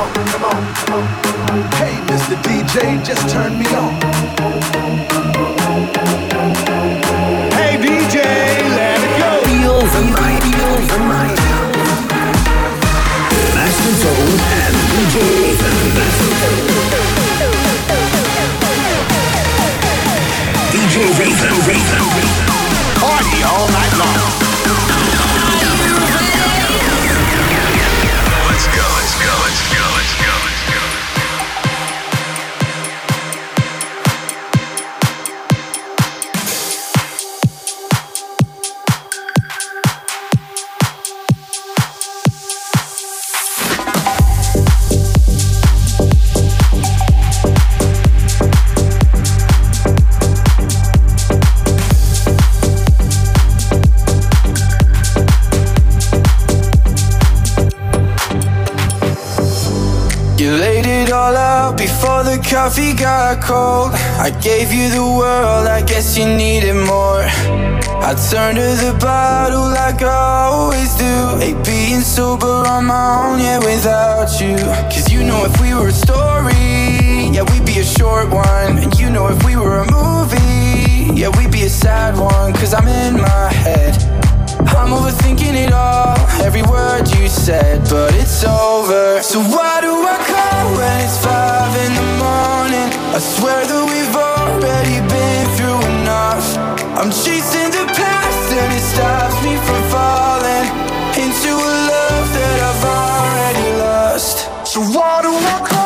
Hey, Mr. DJ, just turn me on. Hey, DJ, let it go. Feel the night, feel the night. Master and DJ. DJ. Party all night long. Got cold. I gave you the world, I guess you needed more. I turned to the bottle like I always do. Ain't being sober on my own, yeah, without you. Cause you know if we were a story, yeah, we'd be a short one. And you know if we were a movie, yeah, we'd be a sad one. Cause I'm in my head. I'm overthinking it all, every word you said, but it's over. So why do I So why do I call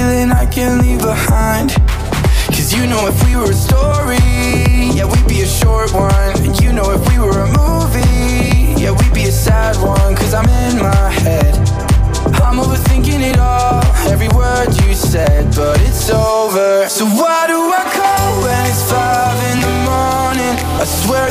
feeling I can't leave behind. Cause you know if we were a story, yeah, we'd be a short one. And you know if we were a movie, yeah, we'd be a sad one. Cause I'm in my head. I'm overthinking it all, every word you said, but it's over. So why do I call when it's five in the morning? I swear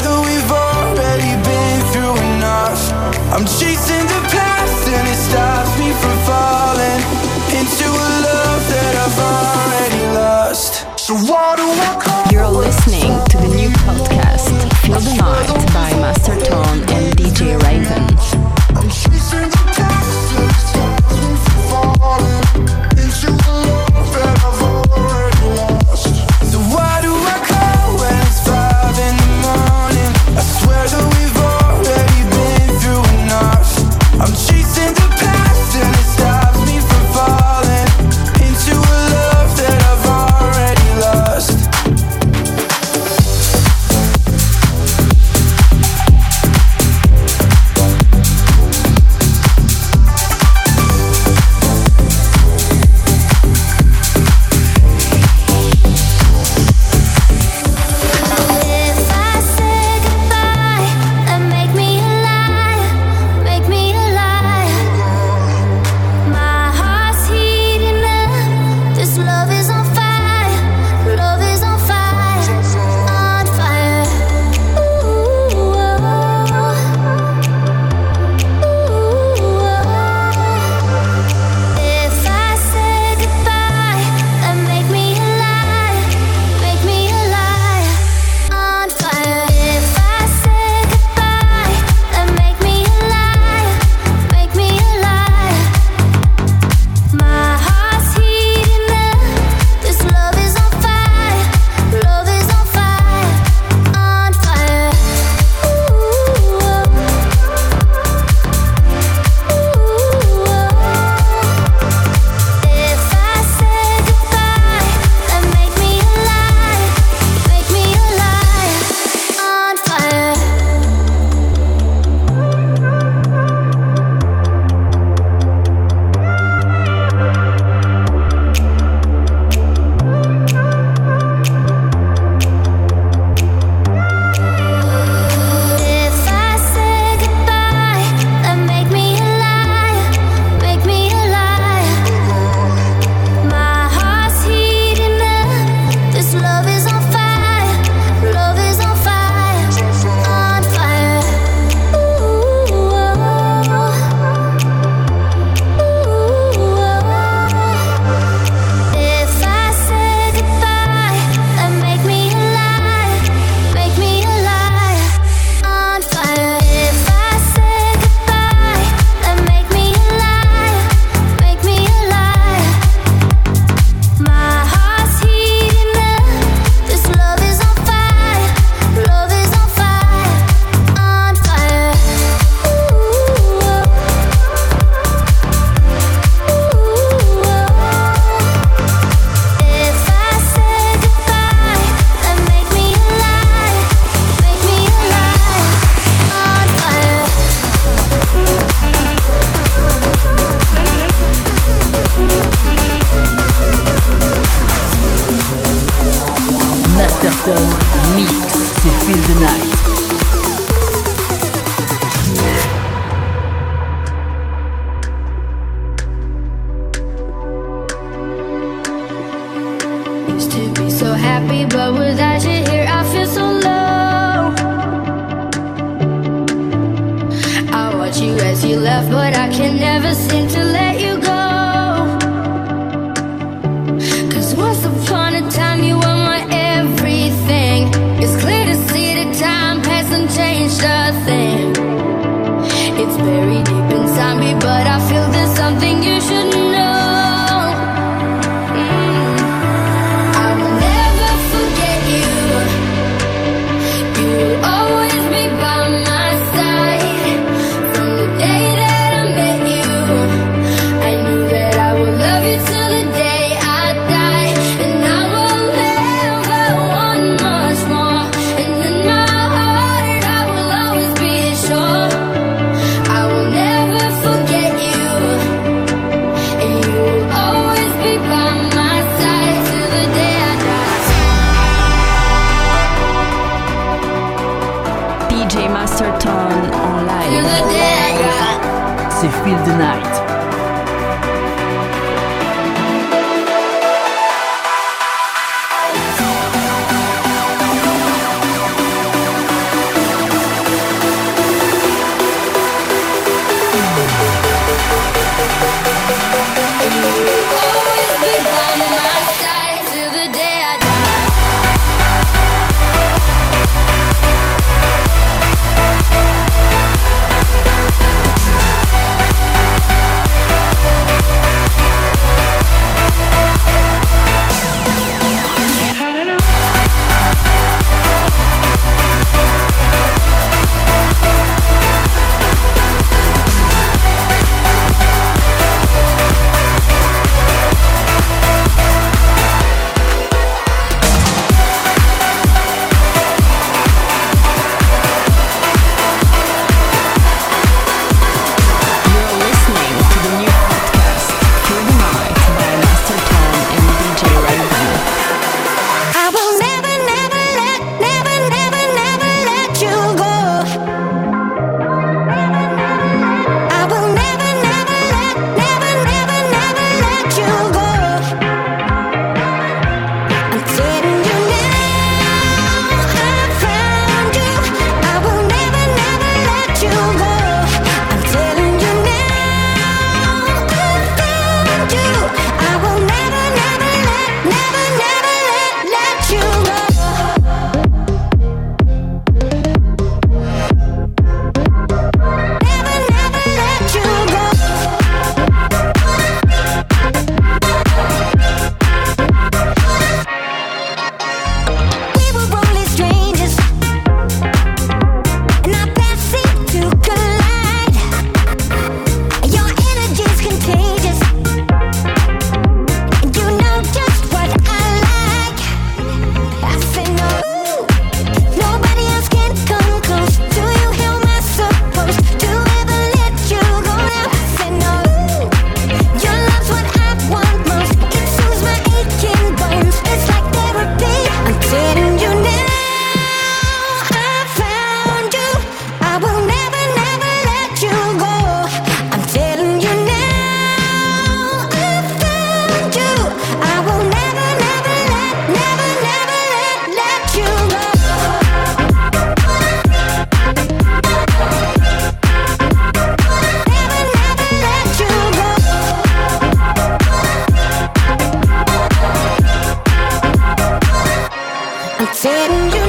Sitting you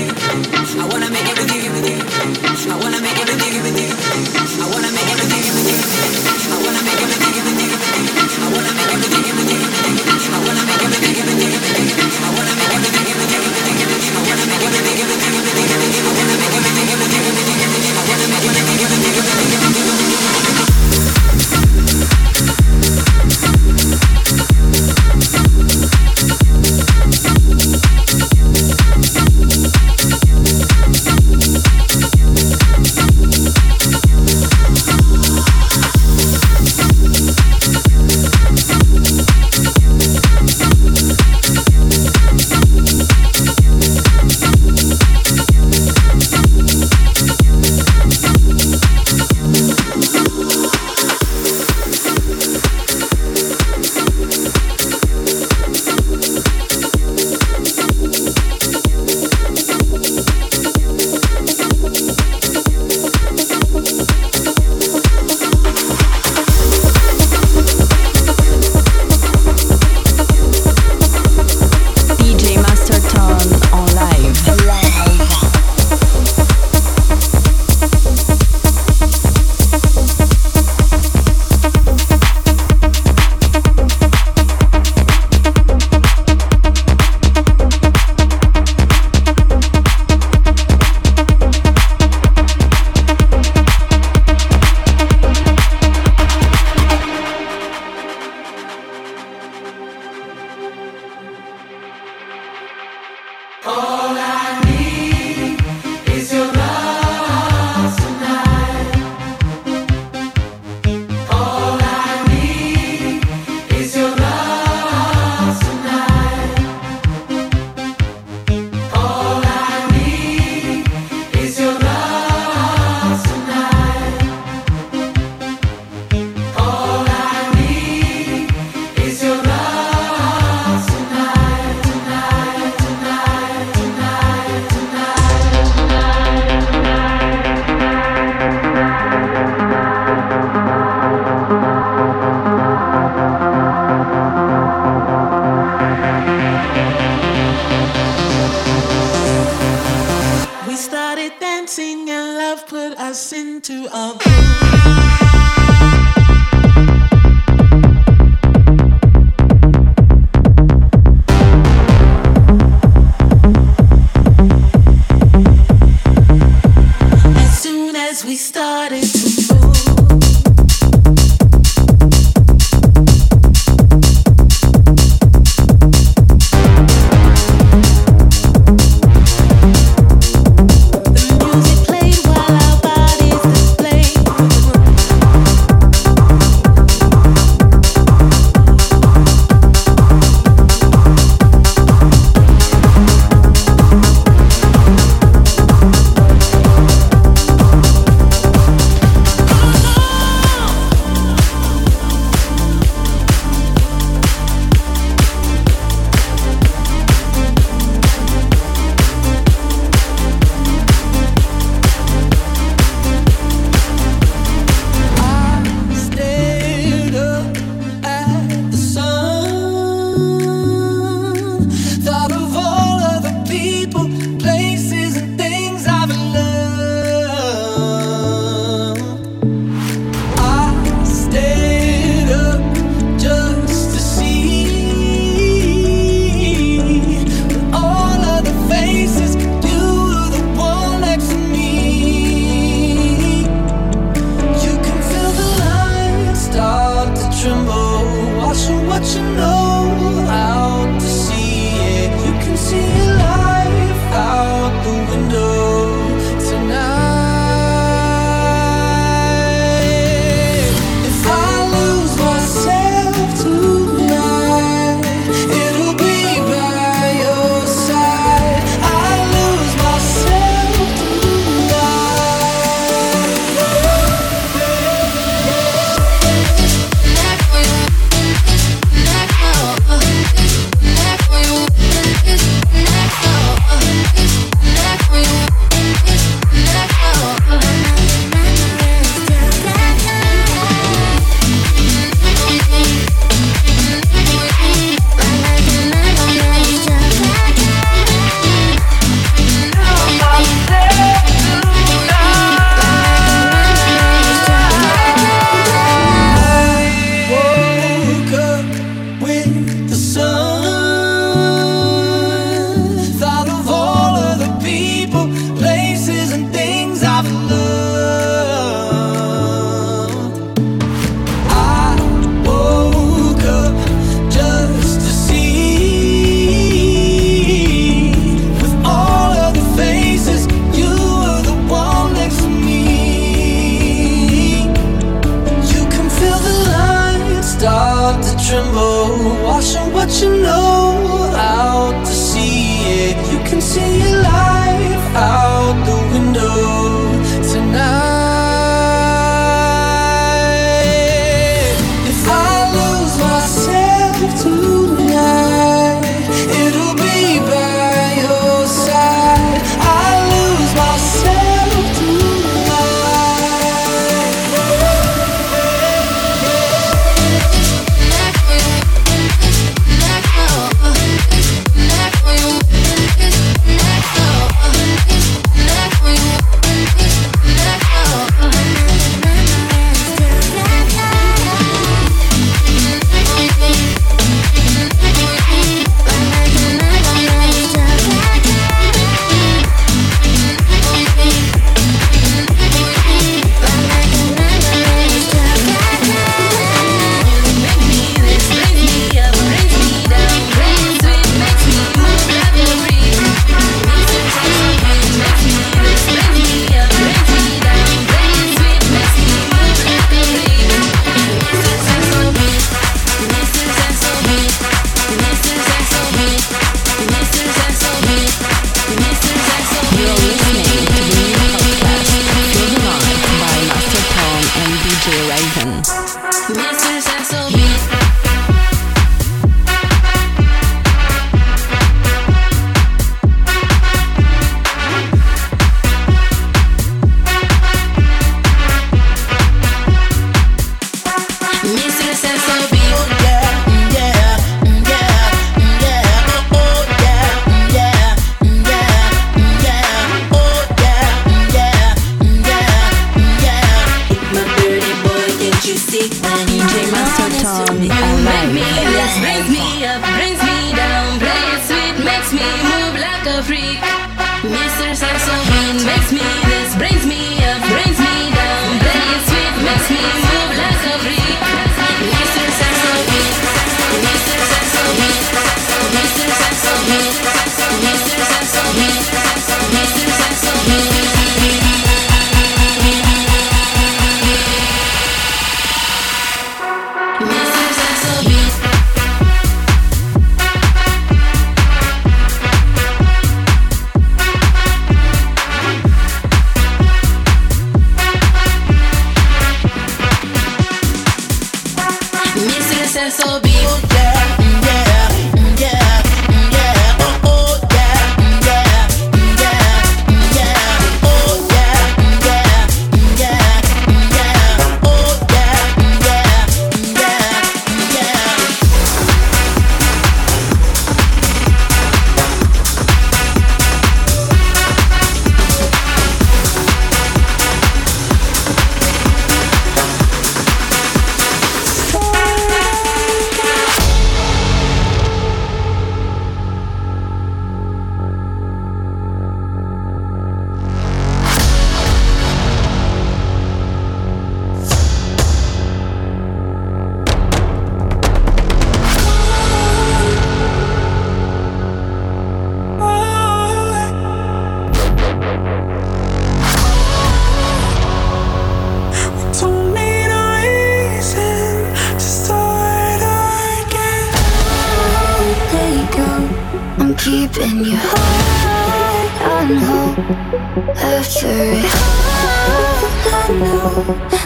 I wanna make it with you. I wanna make it with you.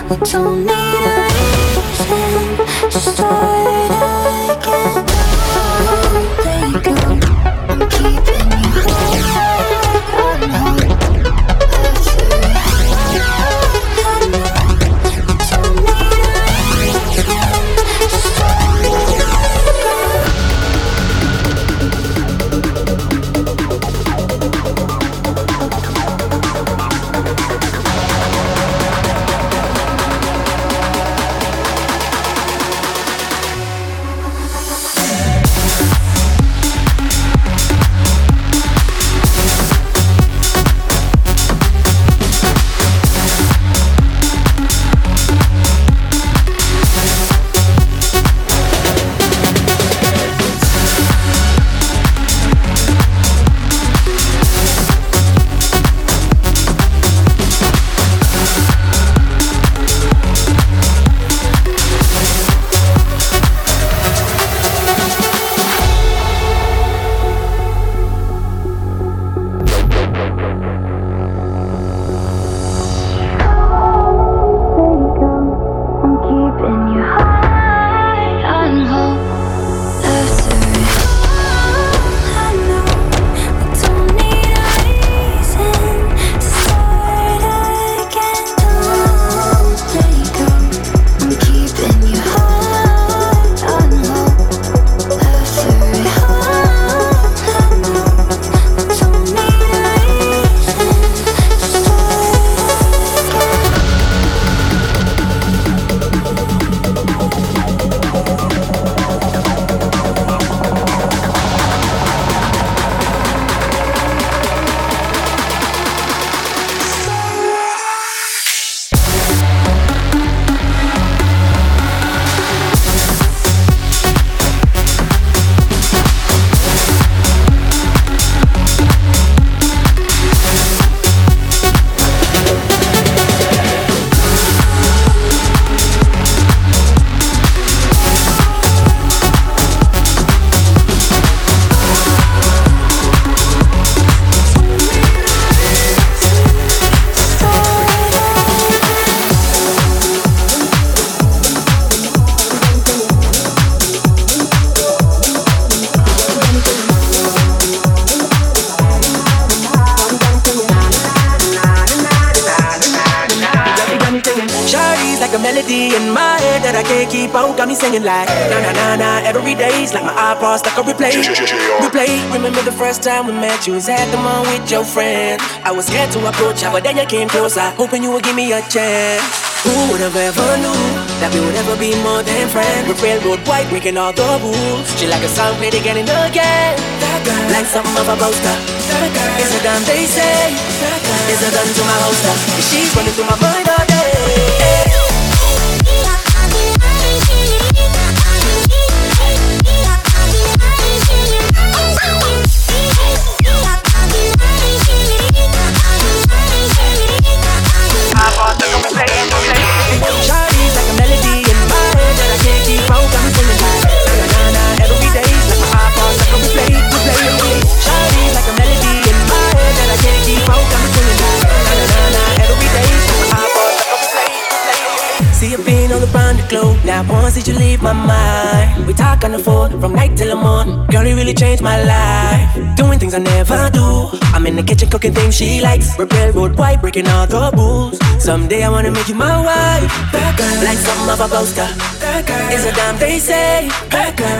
We don't need singing like na na na na every day's like my iPod stuck on replay. Replay. Remember the first time we met? You was at the mall with your friend. I was scared to approach her, but then you came closer, hoping you would give me a chance. Who would have ever knew that we would ever be more than friends? We're railroad white, breaking all the rules. She like a song played again and again. Like something of a poster. It's a gun, they say. It's a gun to my holster. She's running through my mind all day. My mind? We talk on the phone from night till the morning. Girl, you really changed my life. Doing things I never do. I'm in the kitchen cooking things she likes. We're railroad white, breaking all the rules. Someday I wanna make you my wife. That girl, Like something of a poster. It's a damn they say.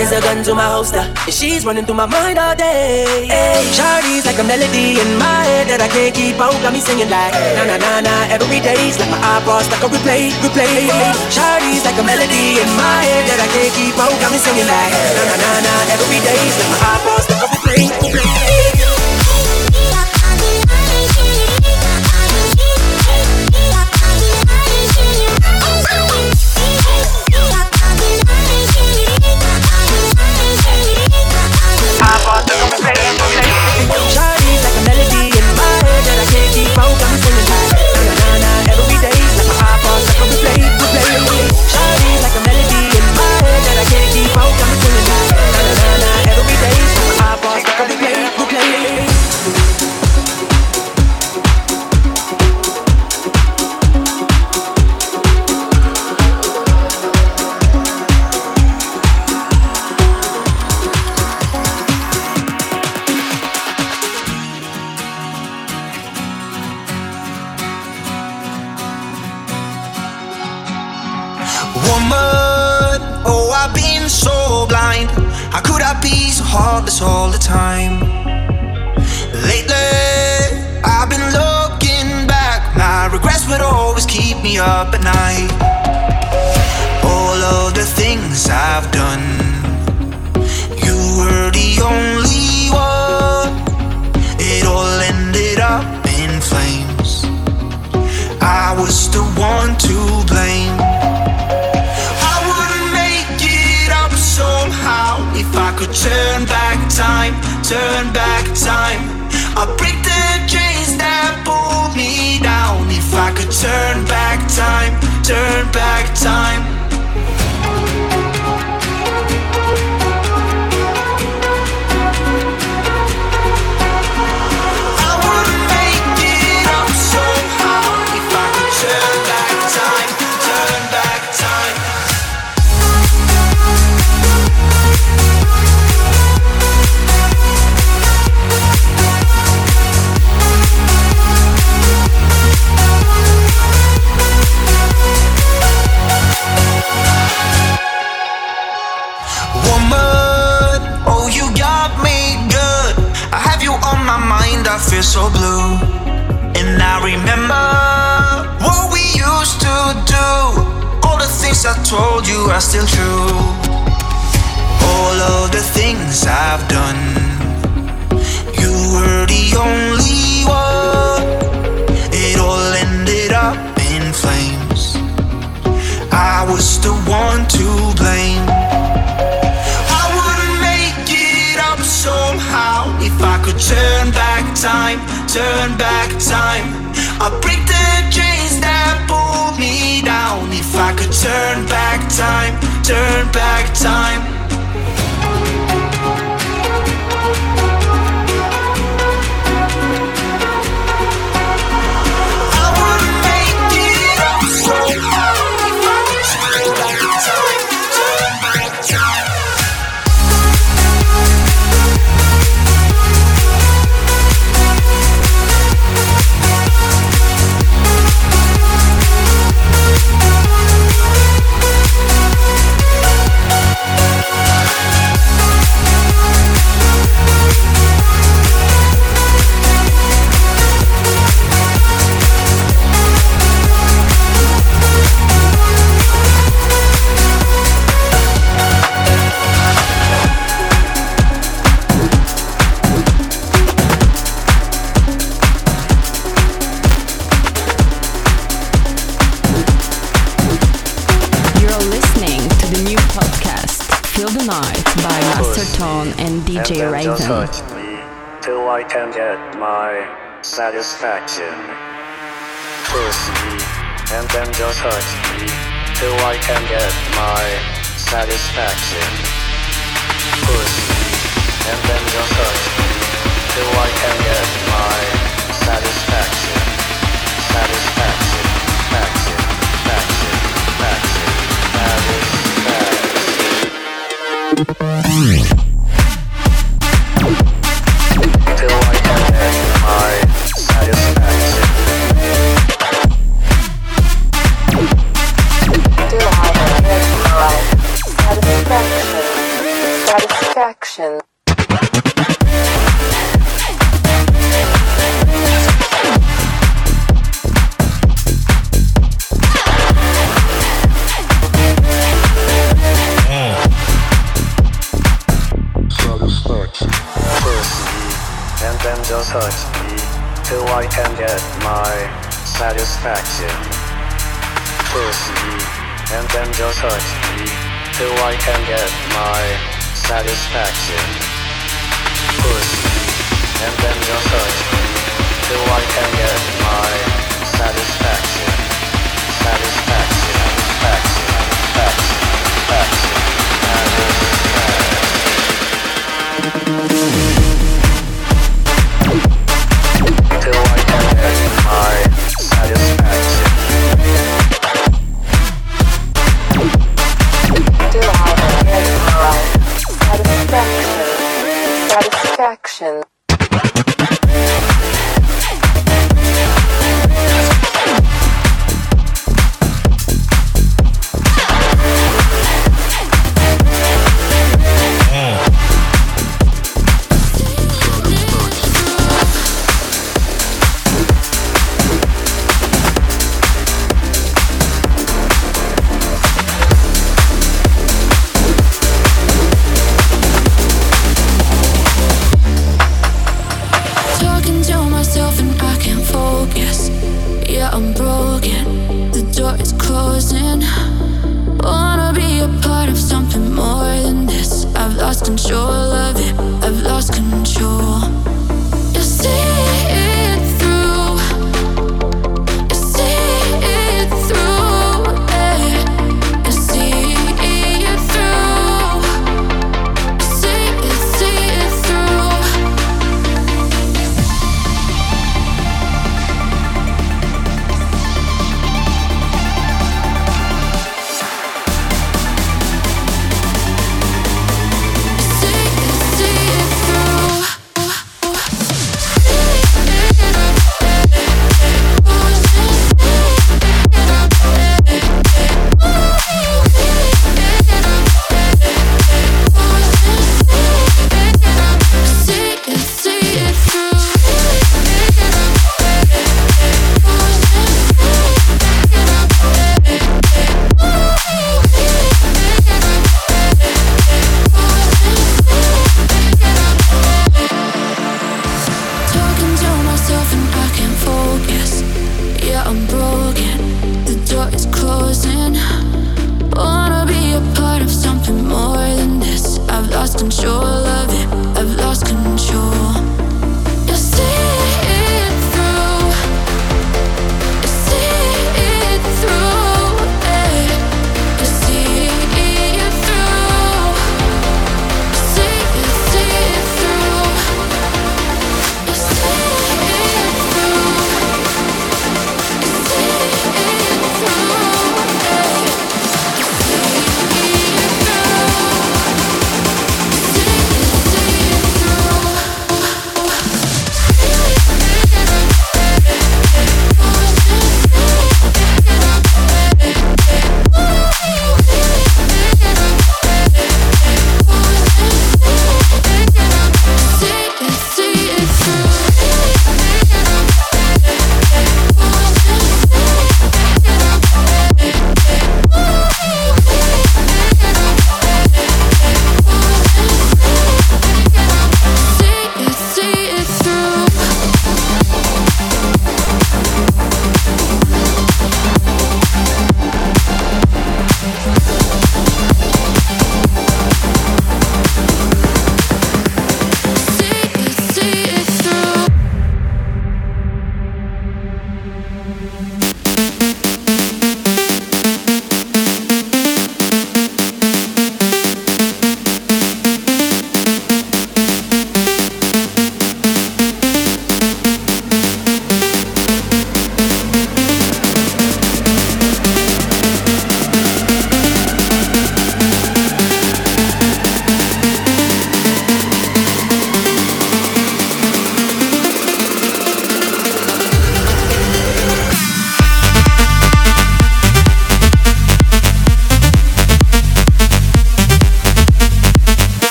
It's a gun to my holster. And she's running through my mind all day. Hey, Shawty's like a melody in my head that I can't keep out. Got me singing like na na na na every day's like my eyeballs like a replay, replay. Shawty's like a melody in my head that I can't keep out. Got me singing like na na na na every day's like my eyeballs like a replay, replay. Turn back time, turn back time. satisfaction. Push me, and then just hurt me, till I can get my satisfaction. Push me, and then just hurt me, till I can get my satisfaction. Satisfaction, faction, faction, faction, satisfaction. Washington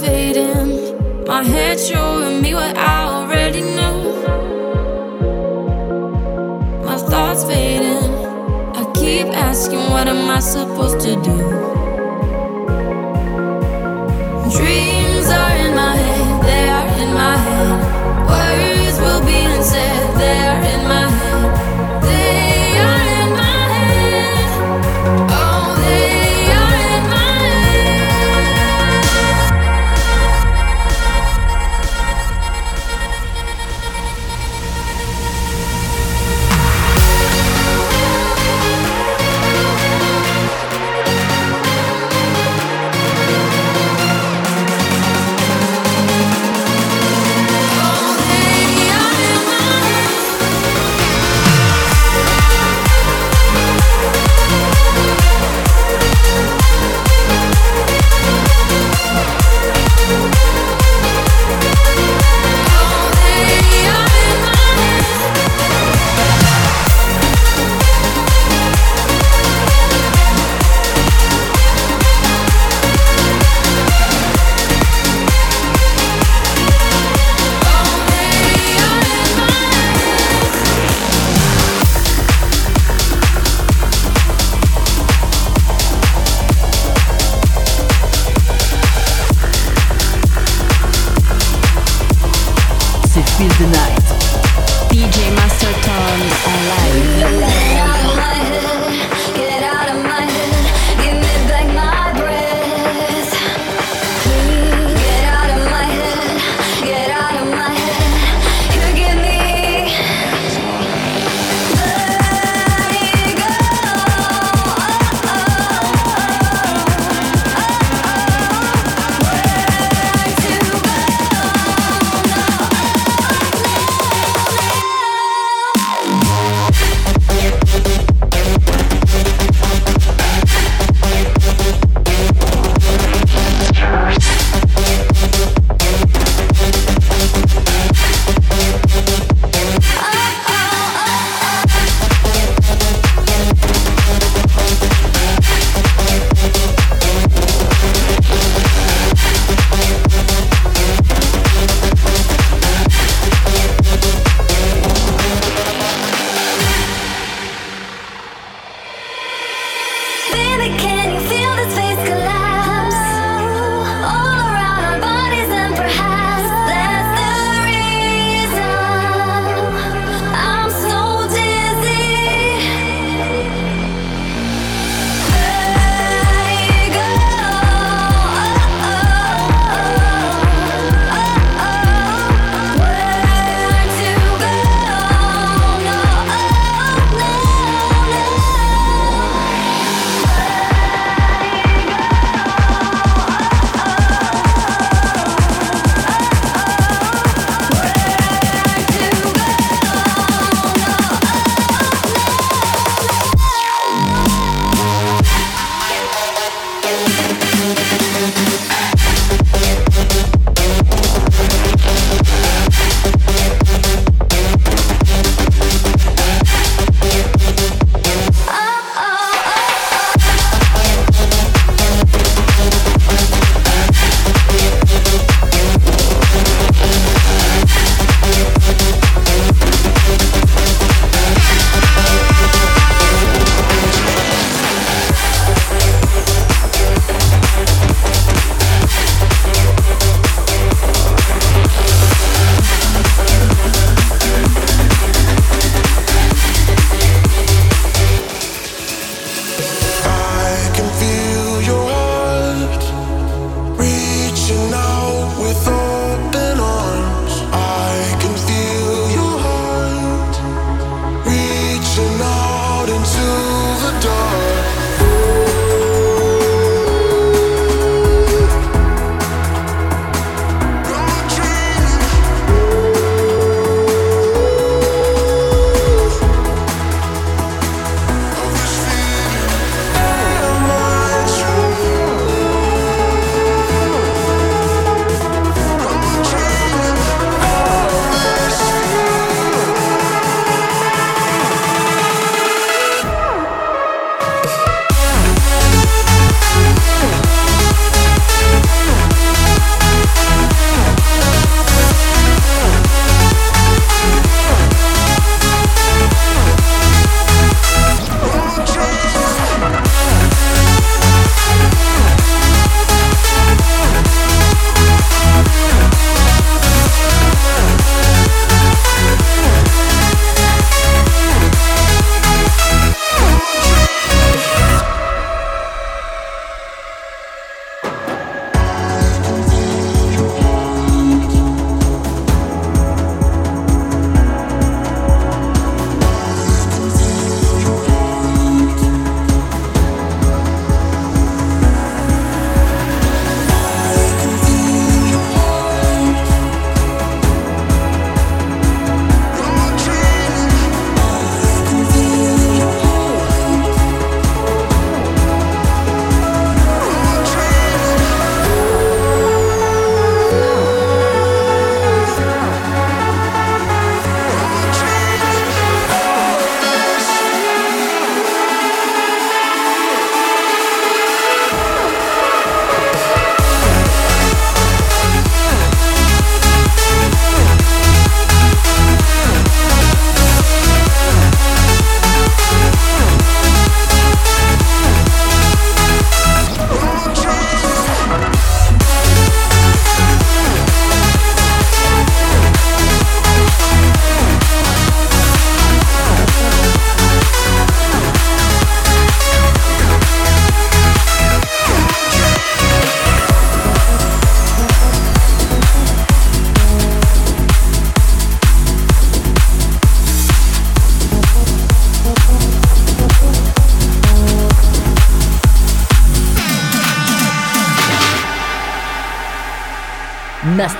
fading. My head showing me what I already knew. My thoughts fading. I keep asking, what am I supposed to do?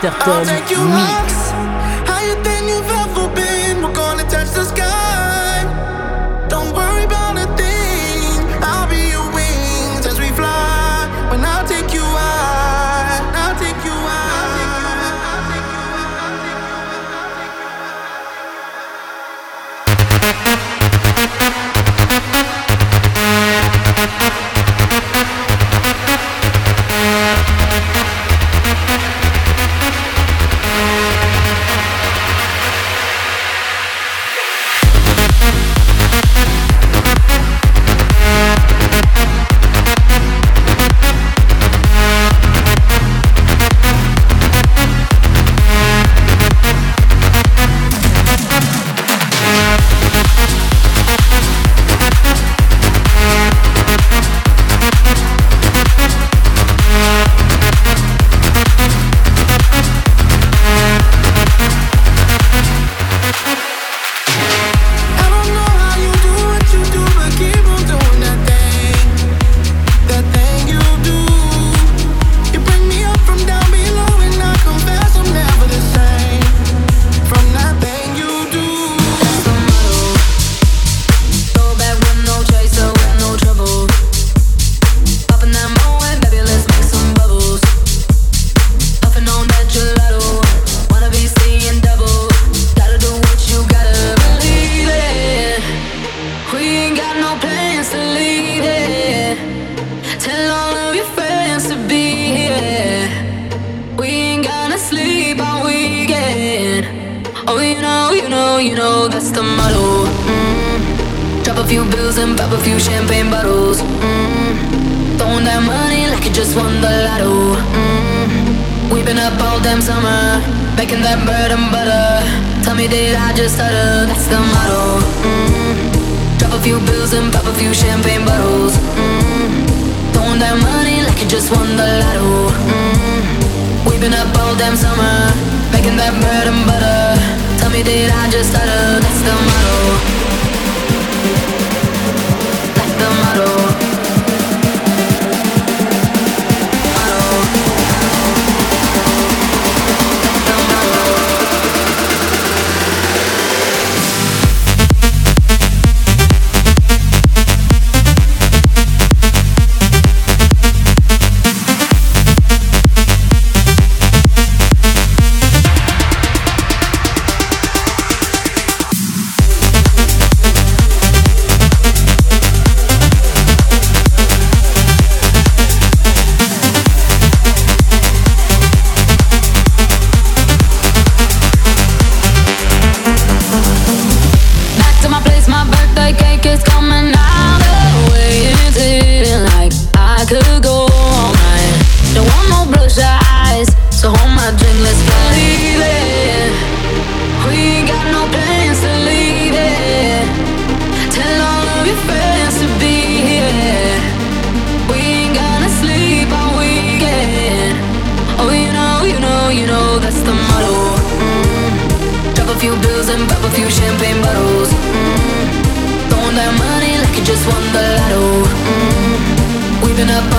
Chatterton. Oui.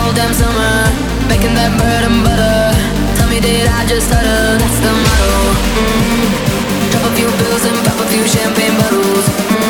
whole damn summer Making that bread and butter Tell me did I just stutter That's the motto mm-hmm. Drop a few bills and pop a few champagne bottles mm-hmm.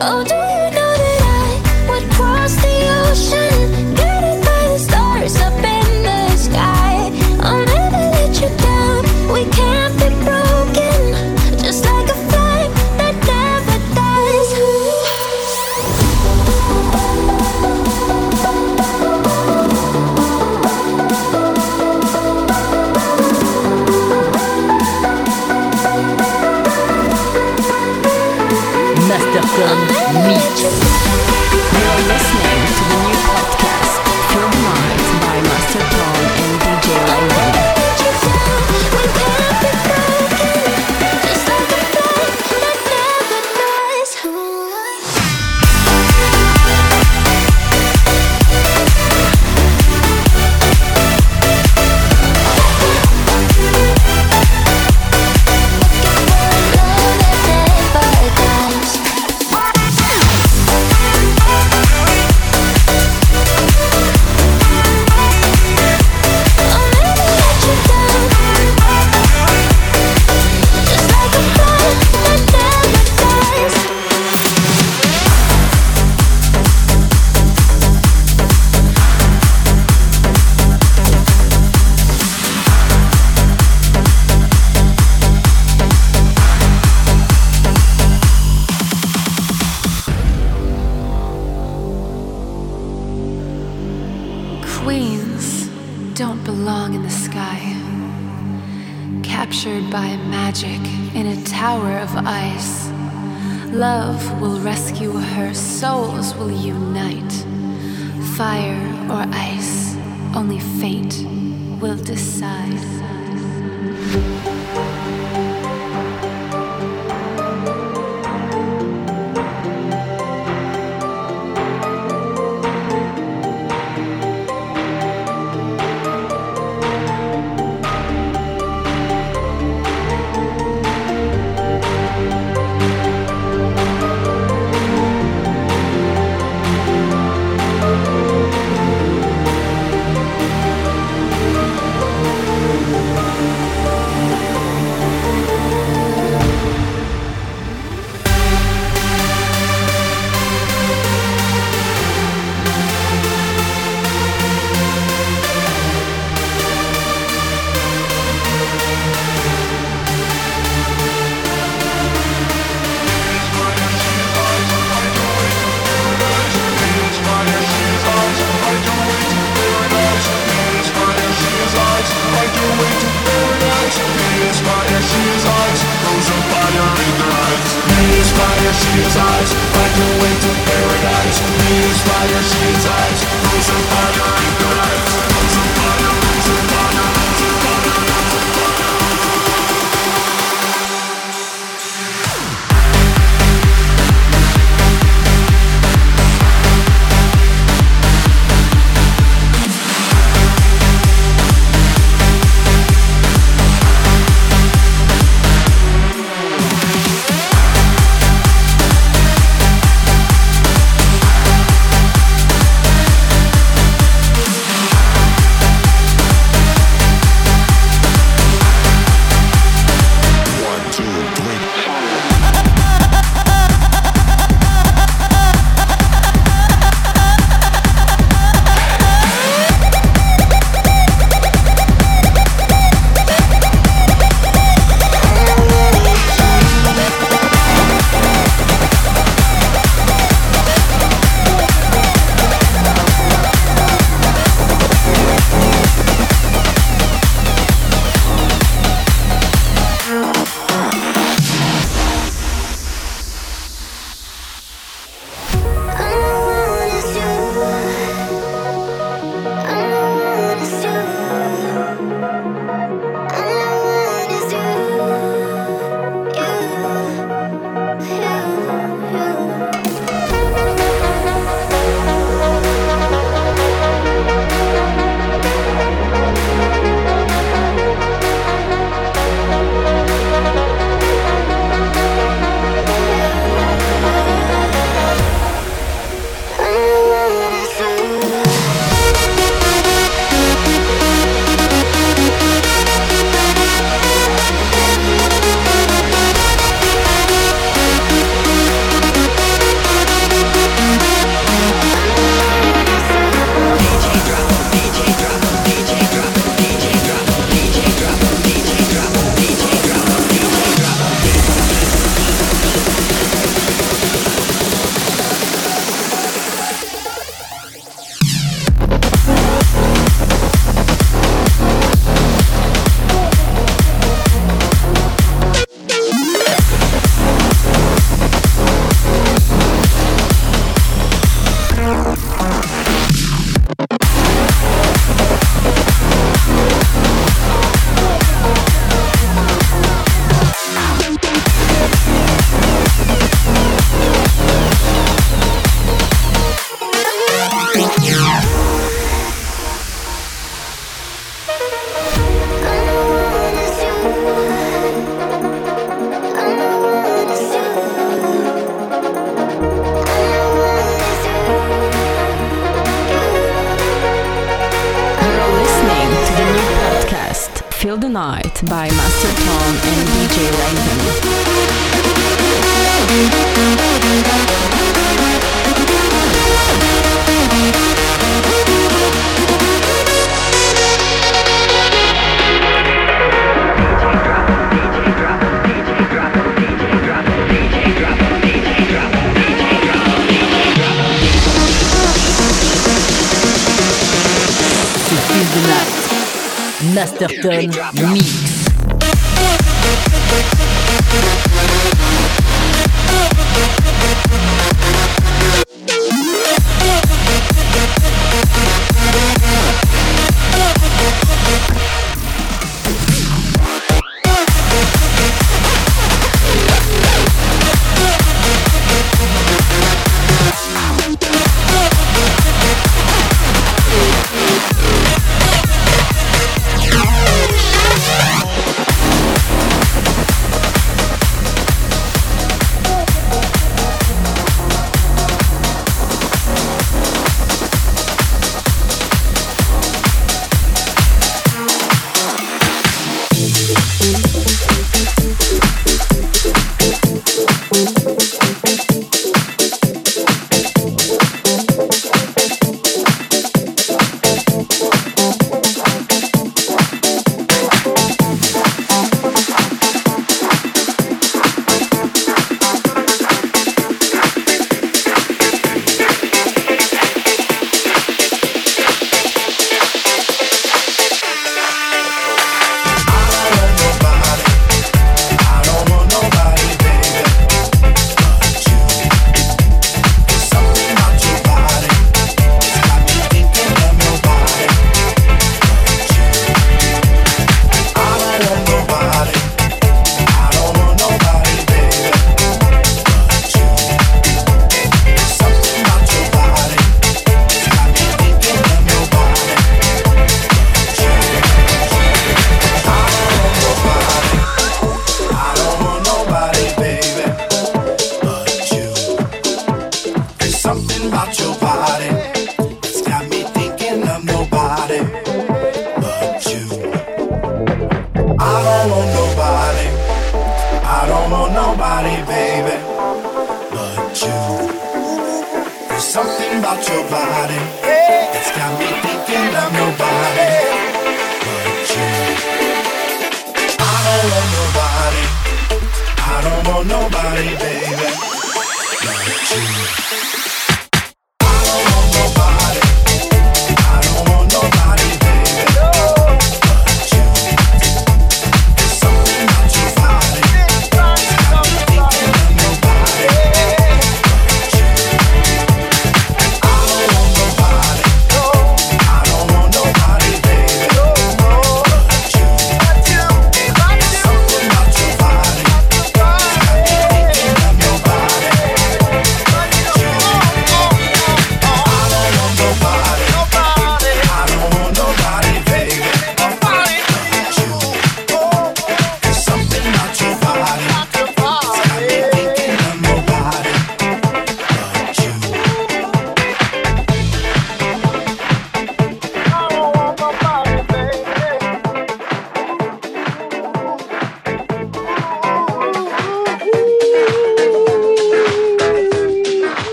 Oh, Masterton